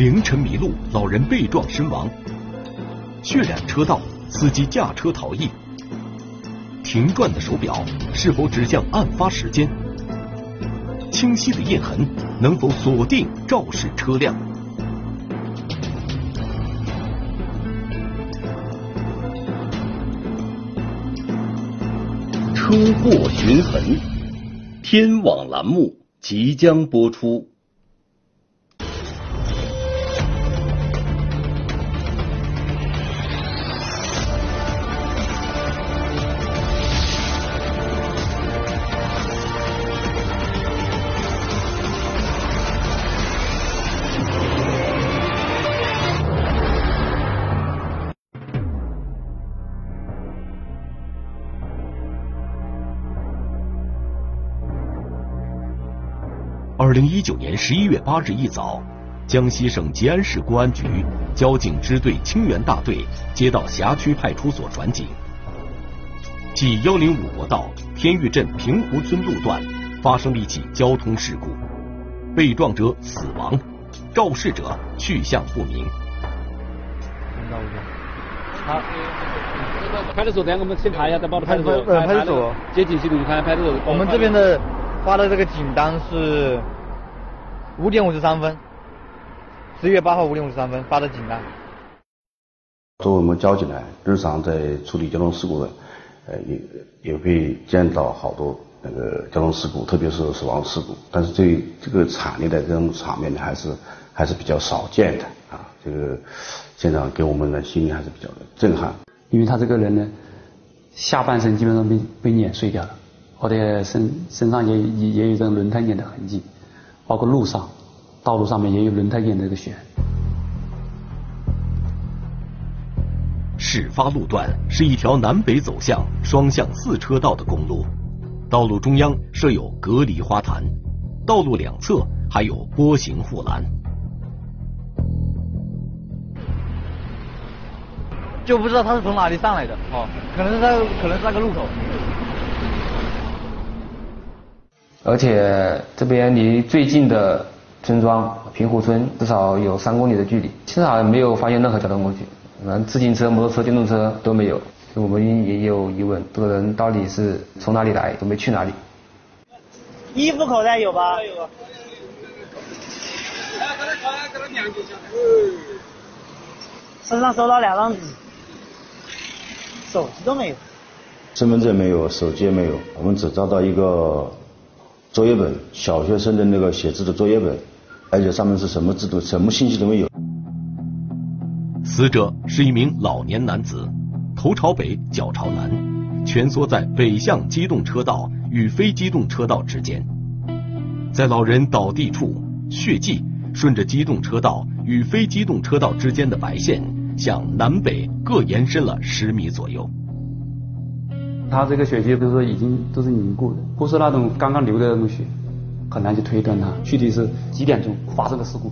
凌晨迷路，老人被撞身亡；血染车道，司机驾车逃逸。停转的手表是否指向案发时间？清晰的印痕能否锁定肇事车辆？车祸寻痕，天网栏目即将播出。二零一九年十一月八日一早，江西省吉安市公安局交警支队清源大队接到辖区派出所转警，即幺零五国道天玉镇平湖村路段发生了一起交通事故，被撞者死亡，肇事者去向不明。好，派出所等下，我们先查一下，再报到派出所。派出所接警系统看派出所。我们这边的发的这个警单是。五点五十三分，十一月八号五点五十三分发的警单。作为我们交警呢，日常在处理交通事故的，呃，也也会见到好多那个交通事故，特别是死亡事故。但是这这个惨烈的这种场面呢，还是还是比较少见的啊。这个现场给我们的心里还是比较的震撼。因为他这个人呢，下半身基本上被被碾碎掉了，或者身身上也也也有这种轮胎碾的痕迹。包括路上，道路上面也有轮胎印的这个血。事发路段是一条南北走向双向四车道的公路，道路中央设有隔离花坛，道路两侧还有波形护栏。就不知道他是从哪里上来的，哦，可能是在可能是那个路口。而且这边离最近的村庄平湖村至少有三公里的距离，现在好像没有发现任何交通工具，连，自行车、摩托车、电动车都没有，我们也有疑问，这个人到底是从哪里来，准备去哪里？衣服口袋有吧？有。身上收到两张纸，手机都没有。身份证没有，手机也没有，我们只找到一个。作业本，小学生的那个写字的作业本，而且上面是什么字都什么信息都没有。死者是一名老年男子，头朝北，脚朝南，蜷缩在北向机动车道与非机动车道之间。在老人倒地处，血迹顺着机动车道与非机动车道之间的白线向南北各延伸了十米左右。他这个血迹都是已经都是凝固的，不是那种刚刚流的那种血，很难去推断他具体是几点钟发生的事故。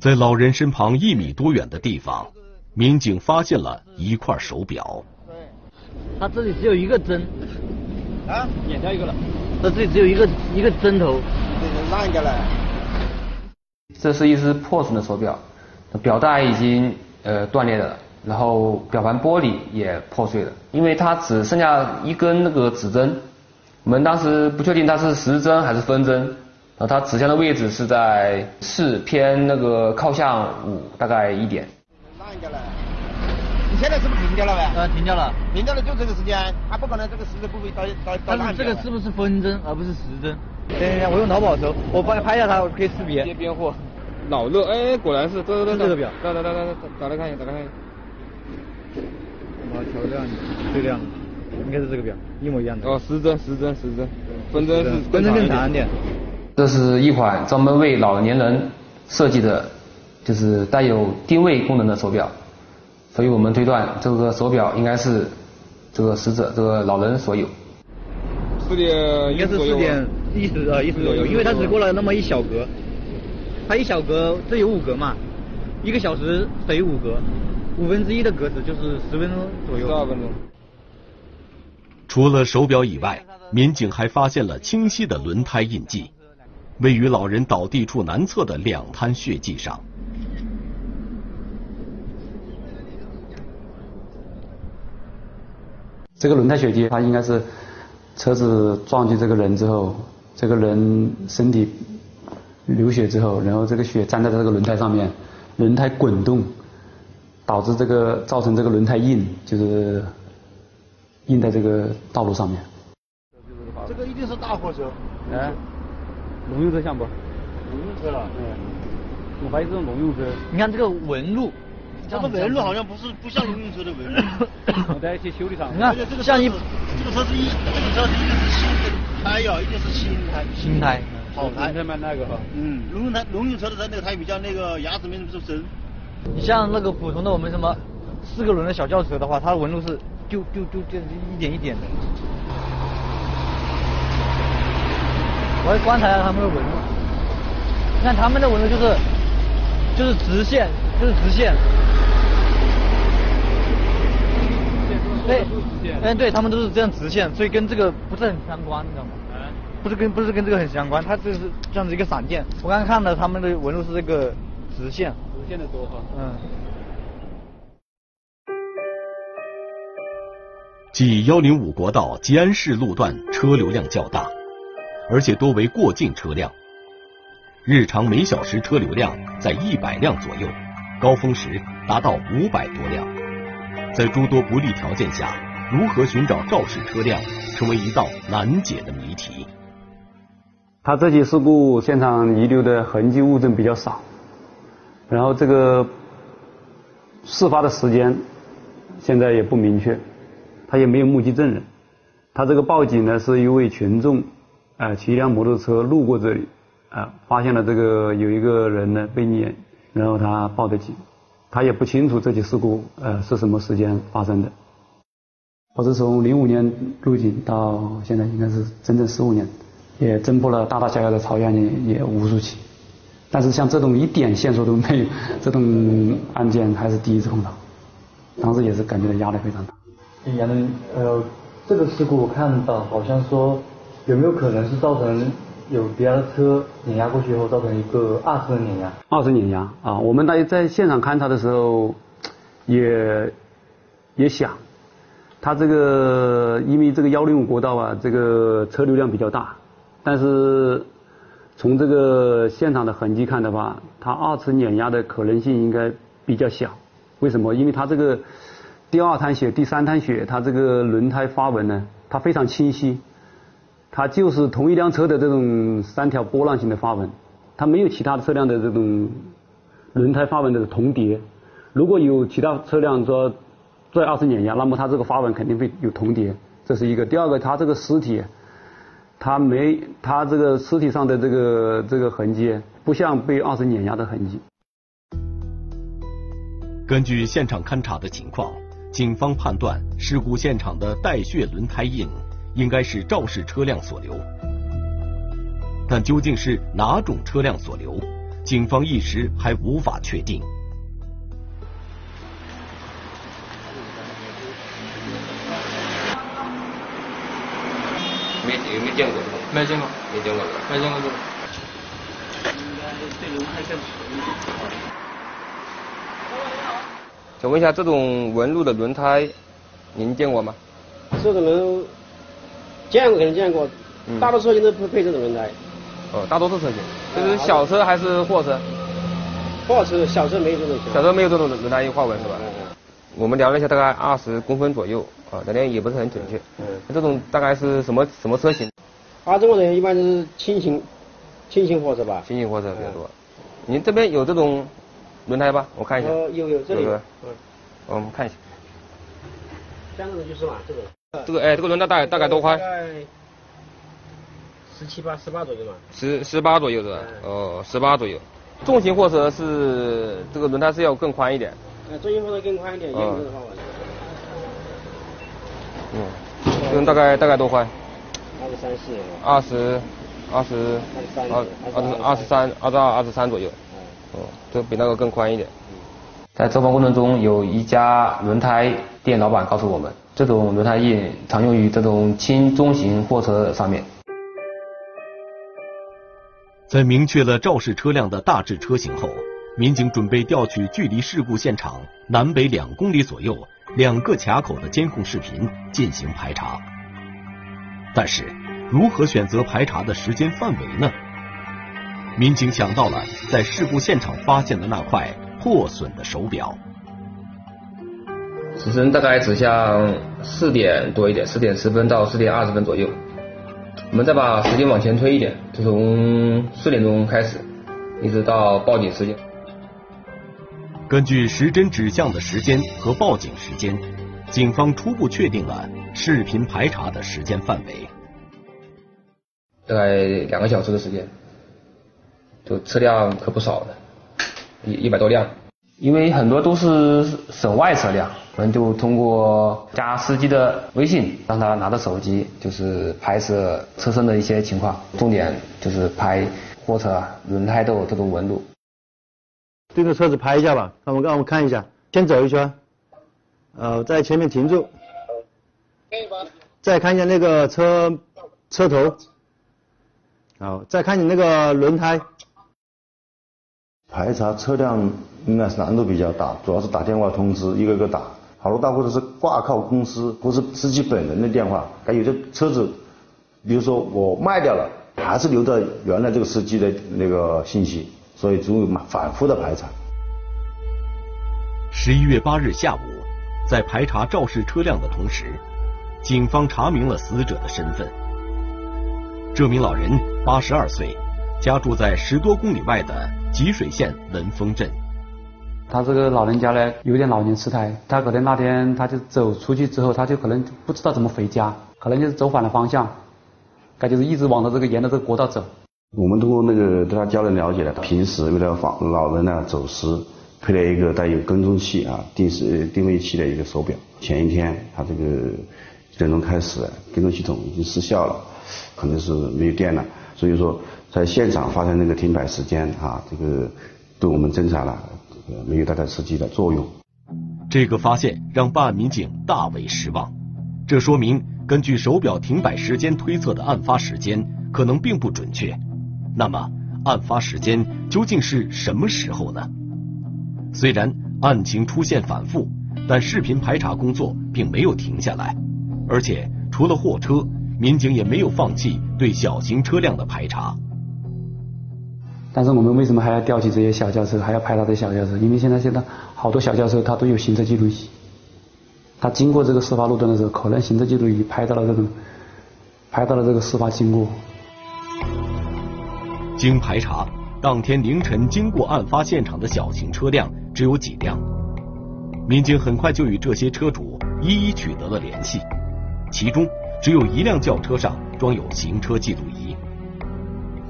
在老人身旁一米多远的地方，民警发现了一块手表。对，他这里只有一个针，啊，剪掉一个了。他这里只有一个一个针头，烂掉了。这是一只破损的手表，表带已经呃断裂了。然后表盘玻璃也破碎了，因为它只剩下一根那个指针，我们当时不确定它是时针还是分针，然后，它指向的位置是在四偏那个靠向五大概一点。烂掉了，你现在是不是停掉了呗？呃，停掉了，停掉了就这个时间，它不可能这个时针不会到到到但是这个是不是分针而不是时针？等一下，我用淘宝搜，我帮你拍一下它，我可以识别。接边货，老热，哎，果然是，这这这个表，来来来来，打开看一下，打开看一下。啊，调亮，最亮，应该是这个表，一模一样的。哦，时针，时针，时针，分针是分针更长一点。这是一款专门为老年人设计的，就是带有定位功能的手表，所以我们推断这个手表应该是这个死者这个老人所有。四点应该是四点一十呃一十左右，因为它只过了那么一小格，它一小格这有五格嘛，一个小时等于五格。五分之一的格子就是十分钟左右。十二分钟。除了手表以外，民警还发现了清晰的轮胎印记。位于老人倒地处南侧的两滩血迹上。这个轮胎血迹，它应该是车子撞击这个人之后，这个人身体流血之后，然后这个血粘在这个轮胎上面，轮胎滚动，导致这个造成这个轮胎印，就是印在这个道路上面。这个一定是大货车。哎，农用车像不？农用车了。嗯，我怀疑这种农用车。你看这个纹路，这个纹路好像不是不像农用车的纹路。我在一些修理厂。你看而且这个像一这个车是一这个车是一定是新的胎呀，一定是新胎。新胎，好胎。轮胎蛮那个哈。嗯，农用胎农用车的它那个胎比较那个牙齿没那么深。你像那个普通的我们什么四个轮的小轿车的话，它的纹路是就就就就一点一点的。我来观察一下他们的纹路，你看他们的纹路就是就是直线，就是直线。对，嗯，对他们都是这样直线，所以跟这个不是很相关，你知道吗？不是跟不是跟这个很相关，它这是这样子一个闪电。我刚刚看了他们的纹路是这个直线。直线的多哈。嗯。即幺零五国道吉安市路段车流量较大，而且多为过境车辆，日常每小时车流量在一百辆左右，高峰时达到五百多辆。在诸多不利条件下，如何寻找肇事车辆，成为一道难解的谜题。他这起事故现场遗留的痕迹物证比较少，然后这个事发的时间现在也不明确，他也没有目击证人。他这个报警呢，是一位群众啊骑一辆摩托车路过这里啊，发现了这个有一个人呢被碾，然后他报的警。他也不清楚这起事故呃是什么时间发生的。我是从零五年入警到现在应该是整整十五年，也侦破了大大小小的草案件也无数起，但是像这种一点线索都没有这种案件还是第一次碰到，当时也是感觉到压力非常大。杨能呃这个事故我看到好像说有没有可能是造成？有别的车碾压过去以后，造成一个二次碾压。二次碾压啊！我们在在现场勘查的时候，也也想，他这个因为这个幺零五国道啊，这个车流量比较大，但是从这个现场的痕迹看的话，它二次碾压的可能性应该比较小。为什么？因为它这个第二滩血、第三滩血，它这个轮胎花纹呢，它非常清晰。它就是同一辆车的这种三条波浪形的花纹，它没有其他车辆的这种轮胎花纹的重叠。如果有其他车辆说做二次碾压，那么它这个花纹肯定会有重叠，这是一个。第二个，它这个尸体，他没他这个尸体上的这个这个痕迹，不像被二次碾压的痕迹。根据现场勘查的情况，警方判断事故现场的带血轮胎印。应该是肇事车辆所留，但究竟是哪种车辆所留，警方一时还无法确定。没有没见过？没见过，没见过没见过这种。请问一下，这种纹路的轮胎，您见过吗？这种轮。见过肯定见过，大多数车型都不配这种轮胎。哦，大多数车型，这是小车还是货车？货车，小车没有这种。小车没有这种轮胎印花纹是吧？我们量了一下，大概二十公分左右，啊，量点也不是很准确。嗯。这种大概是什么什么车型？啊，这种人一般是轻型，轻型货车吧。轻型货车比较多。您这边有这种轮胎吧？我看一下。呃，有有这里。嗯。我们看一下。三个人就是嘛，这个。这个哎，这个轮胎大大概多宽？十七八、十八左右嘛。十十八左右是吧？哦，十八左右。重型货车是这个轮胎是要更宽一点。呃，重型货车更宽一点，也有这个花纹。嗯，这个大概大概多宽？二十三四。二十，二十，二二十二十三、二十二、二十三左右。哦，这比那个更宽一点。在走访过程中，有一家轮胎店老板告诉我们。这种轮胎印常用于这种轻中型货车上面。在明确了肇事车辆的大致车型后，民警准备调取距离事故现场南北两公里左右两个卡口的监控视频进行排查。但是，如何选择排查的时间范围呢？民警想到了在事故现场发现的那块破损的手表。时针大概指向四点多一点，四点十分到四点二十分左右。我们再把时间往前推一点，就从四点钟开始，一直到报警时间。根据时针指向的时间和报警时间，警方初步确定了视频排查的时间范围。大概两个小时的时间，就车辆可不少了，一一百多辆。因为很多都是省外车辆，我们就通过加司机的微信，让他拿着手机，就是拍摄车身的一些情况，重点就是拍货车轮胎都有这种纹路。对着车子拍一下吧，让我让我看一下，先走一圈，呃，在前面停住，再看一下那个车车头，好，再看你那个轮胎。排查车辆应该是难度比较大，主要是打电话通知，一个个打，好多大或者是挂靠公司或是司机本人的电话，还有的车子，比如说我卖掉了，还是留着原来这个司机的那个信息，所以只有反复的排查。十一月八日下午，在排查肇事车辆的同时，警方查明了死者的身份。这名老人八十二岁，家住在十多公里外的。吉水县文峰镇，他这个老人家呢，有点老年痴呆，他可能那天他就走出去之后，他就可能不知道怎么回家，可能就是走反了方向，他就是一直往着这个沿着这个国道走。我们通过那个对他家人了解了，平时为了防老人呢走失，配了一个带有跟踪器啊、定时定位器的一个手表。前一天他这个几点钟开始，跟踪系统已经失效了，可能是没有电了，所以说。在现场发现那个停摆时间啊，这个对我们侦查了没有带来实际的作用。这个发现让办案民警大为失望，这说明根据手表停摆时间推测的案发时间可能并不准确。那么，案发时间究竟是什么时候呢？虽然案情出现反复，但视频排查工作并没有停下来，而且除了货车，民警也没有放弃对小型车辆的排查。但是我们为什么还要调取这些小轿车，还要拍他的小轿车？因为现在现在好多小轿车它都有行车记录仪，他经过这个事发路段的时候，可能行车记录仪拍到了这个，拍到了这个事发经过。经排查，当天凌晨经过案发现场的小型车辆只有几辆，民警很快就与这些车主一一取得了联系，其中只有一辆轿车上装有行车记录仪。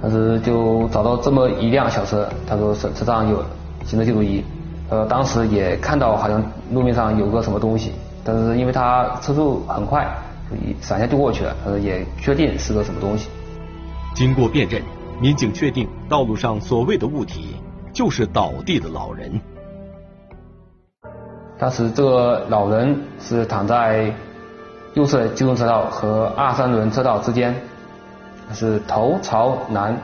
当时就找到这么一辆小车，他说车车上有行车记录仪，呃，当时也看到好像路面上有个什么东西，但是因为他车速很快，一闪下就过去了，他说，也确定是个什么东西。经过辨认，民警确定道路上所谓的物体就是倒地的老人。当时这个老人是躺在右侧机动车道和二三轮车道之间。是头朝南，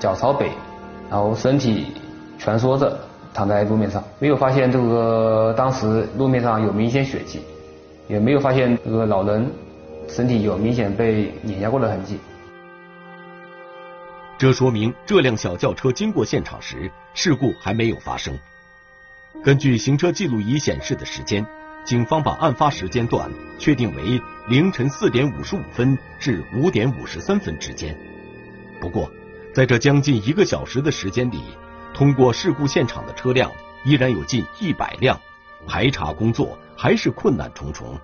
脚朝北，然后身体蜷缩着躺在路面上，没有发现这个当时路面上有明显血迹，也没有发现这个老人身体有明显被碾压过的痕迹。这说明这辆小轿车经过现场时，事故还没有发生。根据行车记录仪显示的时间。警方把案发时间段确定为凌晨四点五十五分至五点五十三分之间。不过，在这将近一个小时的时间里，通过事故现场的车辆依然有近一百辆，排查工作还是困难重重。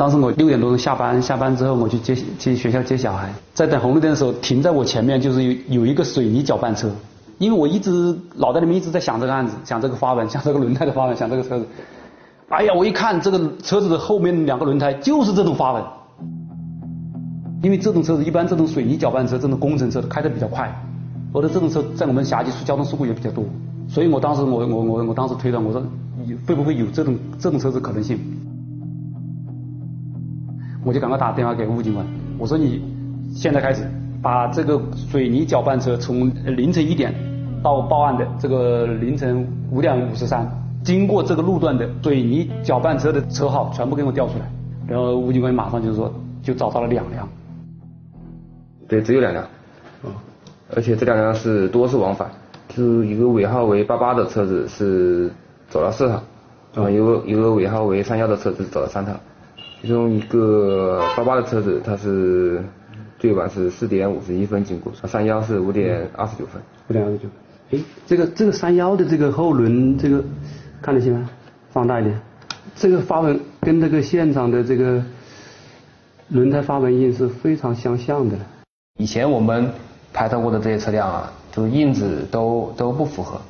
当时我六点多钟下班，下班之后我去接去学校接小孩，在等红绿灯的时候，停在我前面就是有有一个水泥搅拌车，因为我一直脑袋里面一直在想这个案子，想这个花纹，想这个轮胎的花纹，想这个车子。哎呀，我一看这个车子的后面两个轮胎就是这种花纹，因为这种车子一般这种水泥搅拌车这种工程车开的比较快，而且这种车在我们辖区出交通事故也比较多，所以我当时我我我我当时推断我说会不会有这种这种车子可能性？我就赶快打电话给吴警官，我说你现在开始把这个水泥搅拌车从凌晨一点到报案的这个凌晨五点五十三，经过这个路段的水泥搅拌车的车号全部给我调出来。然后吴警官马上就说就找到了两辆。对，只有两辆。哦。而且这两辆是多次往返，就一个尾号为八八的车子是走了四趟，啊，一个一个尾号为三幺的车子走了三趟。其中一个八八的车子，它是最晚是四点五十一分经过，三幺是五点二十九分。五点二十九。哎，这个这个三幺的这个后轮，这个看得清吗？放大一点。这个花纹跟这个现场的这个轮胎花纹印是非常相像的。以前我们拍到过的这些车辆啊，就是印子都都不符合，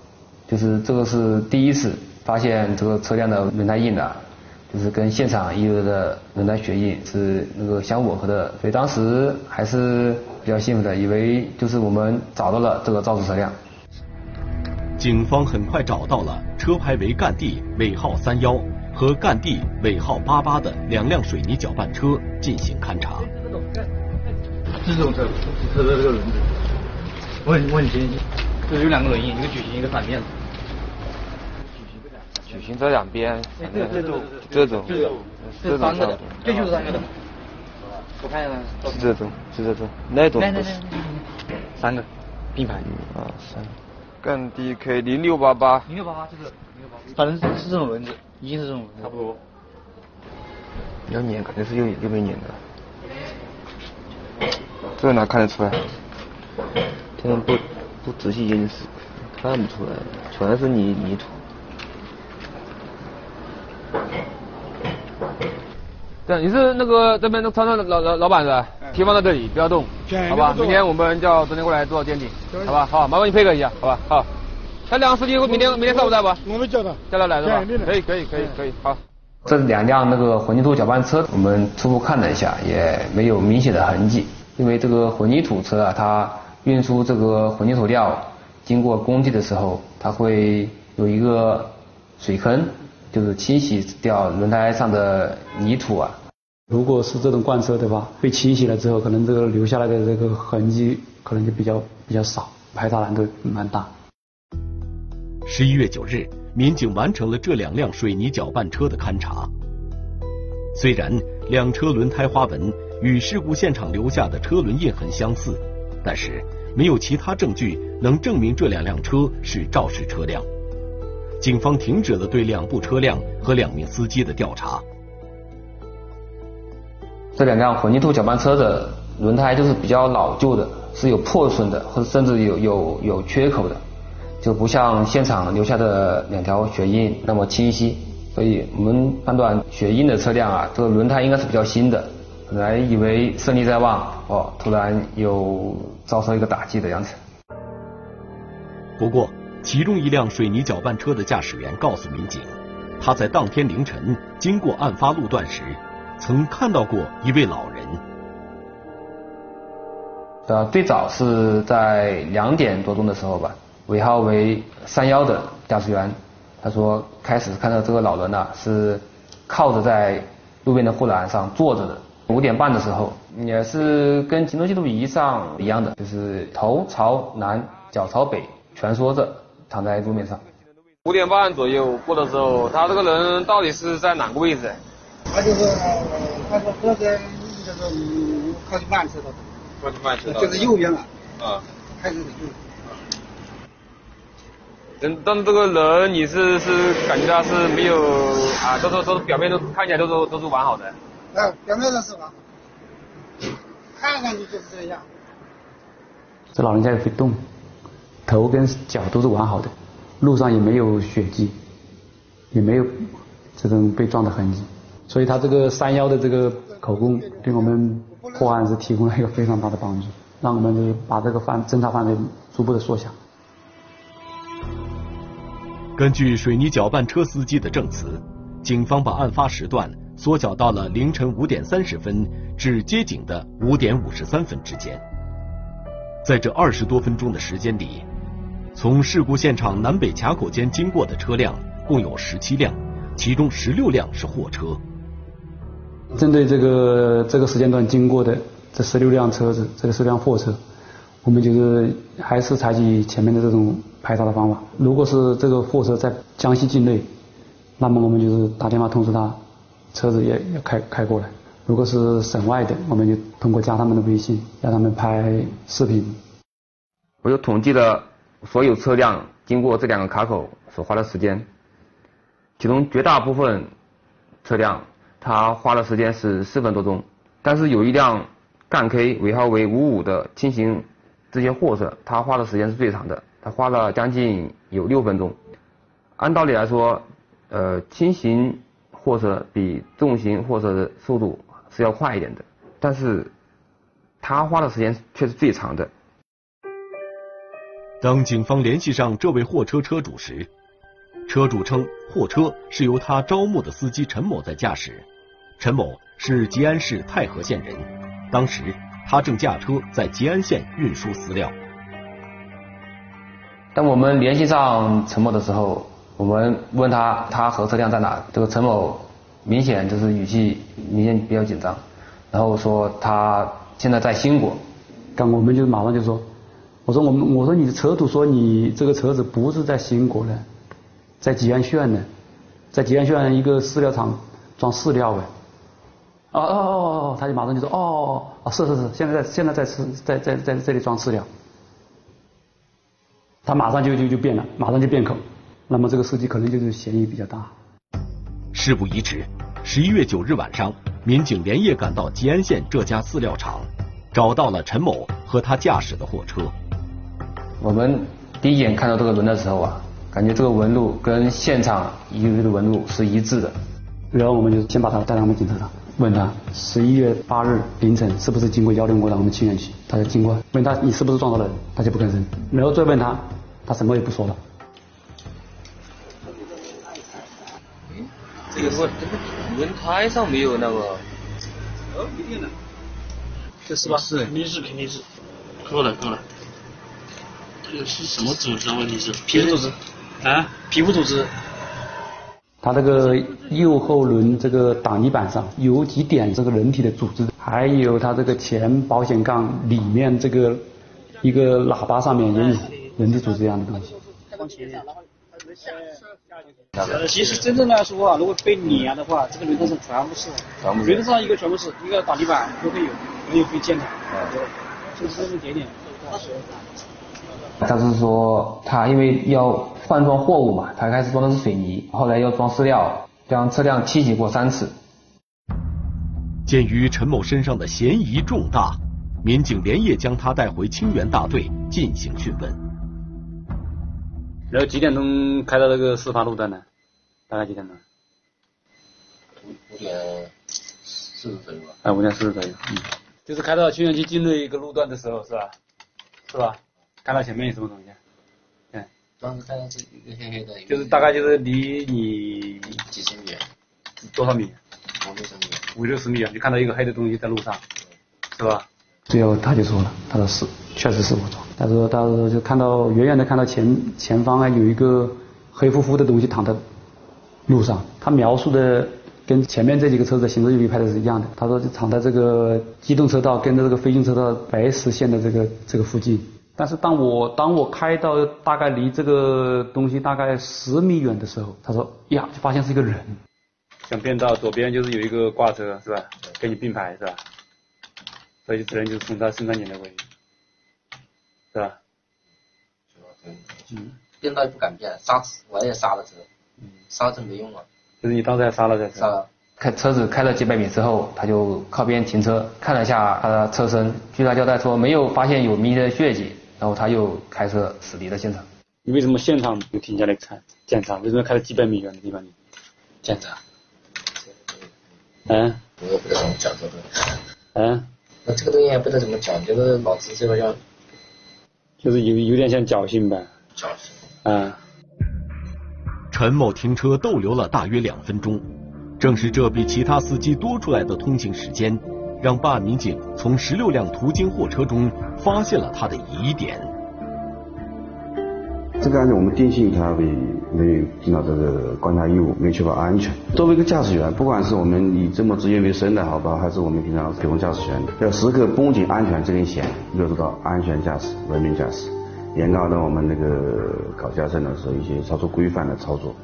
就是这个是第一次发现这个车辆的轮胎印的。就是跟现场遗留的轮胎血印是那个相吻合的，所以当时还是比较兴奋的，以为就是我们找到了这个肇事车辆。警方很快找到了车牌为赣 D 尾号三幺和赣 D 尾号八八的两辆水泥搅拌车进行勘查。是这种车，车的这个轮子，我很我很清晰，就是有两个轮印，一个矩形，一个反面。矩形这两边，这种这种这种，这三个的，这就是三个的。我看一下，是这种，是这种，那种不是。三个，并排。二，三。赣 DK 零六八八。零六八八，这个零六八八。反正是是这种轮子，一定是这种。差不多。要碾肯定是用又没碾的。这哪看得出来？他们不不仔细研究是看不出来，全是泥泥土。对，你是那个这边的超市老老老板是吧？停放在这里，不要动，好吧？明天我们叫昨天过来做鉴定，好吧？好，麻烦你配合一下，好吧？好。那两个司机明天明天上午在不？我们叫他，叫他来是吧？可以可以可以可以，好。这两辆那个混凝土搅拌车，我们初步看了一下，也没有明显的痕迹，因为这个混凝土车啊，它运输这个混凝土料经过工地的时候，它会有一个水坑。就是清洗掉轮胎上的泥土啊。如果是这种罐车的话，被清洗了之后，可能这个留下来的这个痕迹可能就比较比较少，排查难度蛮大。十一月九日，民警完成了这两辆水泥搅拌车的勘查。虽然两车轮胎花纹与事故现场留下的车轮印痕相似，但是没有其他证据能证明这两辆车是肇事车辆。警方停止了对两部车辆和两名司机的调查。这两辆混凝土搅拌车的轮胎就是比较老旧的，是有破损的，或者甚至有有有缺口的，就不像现场留下的两条血印那么清晰。所以我们判断血印的车辆啊，这个轮胎应该是比较新的。本来以为胜利在望，哦，突然又遭受一个打击的样子。不过。其中一辆水泥搅拌车的驾驶员告诉民警，他在当天凌晨经过案发路段时，曾看到过一位老人。呃，最早是在两点多钟的时候吧，尾号为三幺的驾驶员，他说开始看到这个老人呢是靠着在路边的护栏上坐着的。五点半的时候，也是跟行车记录仪上一样的，就是头朝南，脚朝北，蜷缩着。躺在路面上。五点半左右过的时候，他这个人到底是在哪个位置？他就是，他说车子就是靠近慢车道，靠近慢车道，就是右边了。啊。开始的嗯，但是这个人你是是感觉他是没有啊，都是都是表面都看起来都是都是完好的。啊，表面上是完好，看上去就是这样。这老人家也会动。头跟脚都是完好的，路上也没有血迹，也没有这种被撞的痕迹，所以他这个三幺的这个口供对我们破案是提供了一个非常大的帮助，让我们把这个范侦查范围逐步的缩小。根据水泥搅拌车司机的证词，警方把案发时段缩小到了凌晨五点三十分至接警的五点五十三分之间，在这二十多分钟的时间里。从事故现场南北卡口间经过的车辆共有十七辆，其中十六辆是货车。针对这个这个时间段经过的这十六辆车子，这个十辆货车，我们就是还是采取前面的这种排查的方法。如果是这个货车在江西境内，那么我们就是打电话通知他，车子也要开开过来。如果是省外的，我们就通过加他们的微信，让他们拍视频。我就统计了所有车辆经过这两个卡口所花的时间，其中绝大部分车辆。它花的时间是四分多钟，但是有一辆赣 K 尾号为五五的轻型这些货车，它花的时间是最长的，它花了将近有六分钟。按道理来说，呃，轻型货车比重型货车的速度是要快一点的，但是它花的时间却是最长的。当警方联系上这位货车车主时，车主称货车是由他招募的司机陈某在驾驶。陈某是吉安市太和县人，当时他正驾车在吉安县运输饲料。当我们联系上陈某的时候，我们问他他和车辆在哪，这个陈某明显就是语气明显比较紧张，然后说他现在在兴国。刚我们就马上就说，我说我们我说你的车主说你这个车子不是在兴国的，在吉安县的，在吉安县一个饲料厂装饲料呗。哦哦哦哦，他就马上就说哦哦是是是，现在在现在在吃在在在这里装饲料，他马上就就就变了，马上就变口，那么这个司机可能就是嫌疑比较大。事不宜迟，十一月九日晚上，民警连夜赶到吉安县这家饲料厂，找到了陈某和他驾驶的货车。我们第一眼看到这个轮的时候啊，感觉这个纹路跟现场遗留的纹路是一致的，然后我们就先把他带到我们警察上。问他十一月八日凌晨是不是经过幺零五到我们清远区？他就经过。问他你是不是撞到人？他就不吭声。然后再问他，他什么也不说了。这个轮轮胎上没有那个。哦，一定的。这是吧？是，肯定是肯定是。够了够了。这个是什么组织？问题是皮肤组织。啊，皮肤组织。它这个右后轮这个挡泥板上有几点这个人体的组织，还有它这个前保险杠里面这个一个喇叭上面也有人体组织一样的东西。呃，其实真正来说啊，如果被碾的话，这个轮胎上全部是，轮胎上一个全部是一个挡泥板都会有，没有可以见的，就是这么点点。他是说，他因为要换装货物嘛，他开始装的是水泥，后来要装饲料，将车辆清洗过三次。鉴于陈某身上的嫌疑重大，民警连夜将他带回清源大队进行讯问。然后几点钟开到那个事发路段呢？大概几点钟？五点四十左右吧。哎，五点四十左右。嗯，就是开到清源区境内一个路段的时候，是吧？是吧？看到前面有什么东西？嗯，当时看到是一个黑黑的。就是大概就是离你几十米，多少米？五六十米。五六十米啊！就看到一个黑的东西在路上，是吧？最后他就说了，他说是，确实是我撞。他说，他说就看到远远的看到前前方啊有一个黑乎乎的东西躺在路上。他描述的跟前面这几个车子行车记录仪拍的是一样的。他说就躺在这个机动车道跟着这个非机动车道白实线的这个这个附近。但是当我当我开到大概离这个东西大概十米远的时候，他说呀，就发现是一个人。想变道左边就是有一个挂车是吧？跟你并排是吧？所以只能就是从他身上碾了过去，是吧？嗯。变道也不敢变，刹我也刹了车，刹车没用啊。就是你当时还刹了在刹了。开车子开了几百米之后，他就靠边停车，看了一下他的车身，据他交代说没有发现有明显的血迹。然后他又开车驶离了现场。你为什么现场就停下来看检查？为什么开了几百米远的地方你检查？嗯？我也不知道怎么讲这个。嗯？那这个东西也不知道怎么讲，就是脑子这个要，就是有有点像侥幸呗。侥幸。嗯。陈某停车逗留了大约两分钟，正是这比其他司机多出来的通行时间。让办案民警从十六辆途经货车中发现了他的疑点。这个案件我们定性他为没有尽到这个观察义务，没确保安全。作为一个驾驶员，不管是我们以这么职业为生的好吧，还是我们平常普通驾驶员，要时刻绷紧安全这根弦，要做到安全驾驶、文明驾驶，严格的我们那个考驾证的时候一些操作规范的操作。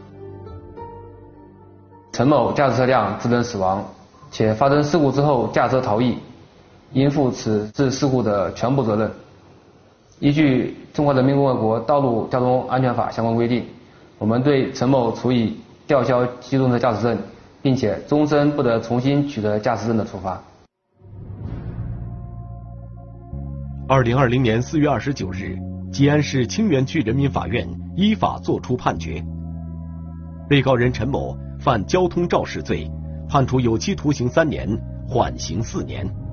陈某驾驶车辆致人死亡，且发生事故之后驾车逃逸，应负此次事故的全部责任。依据《中华人民共和国道路交通安全法》相关规定，我们对陈某处以吊销机动车驾驶证，并且终身不得重新取得驾驶证的处罚。二零二零年四月二十九日，吉安市清源区人民法院依法作出判决，被告人陈某犯交通肇事罪，判处有期徒刑三年，缓刑四年。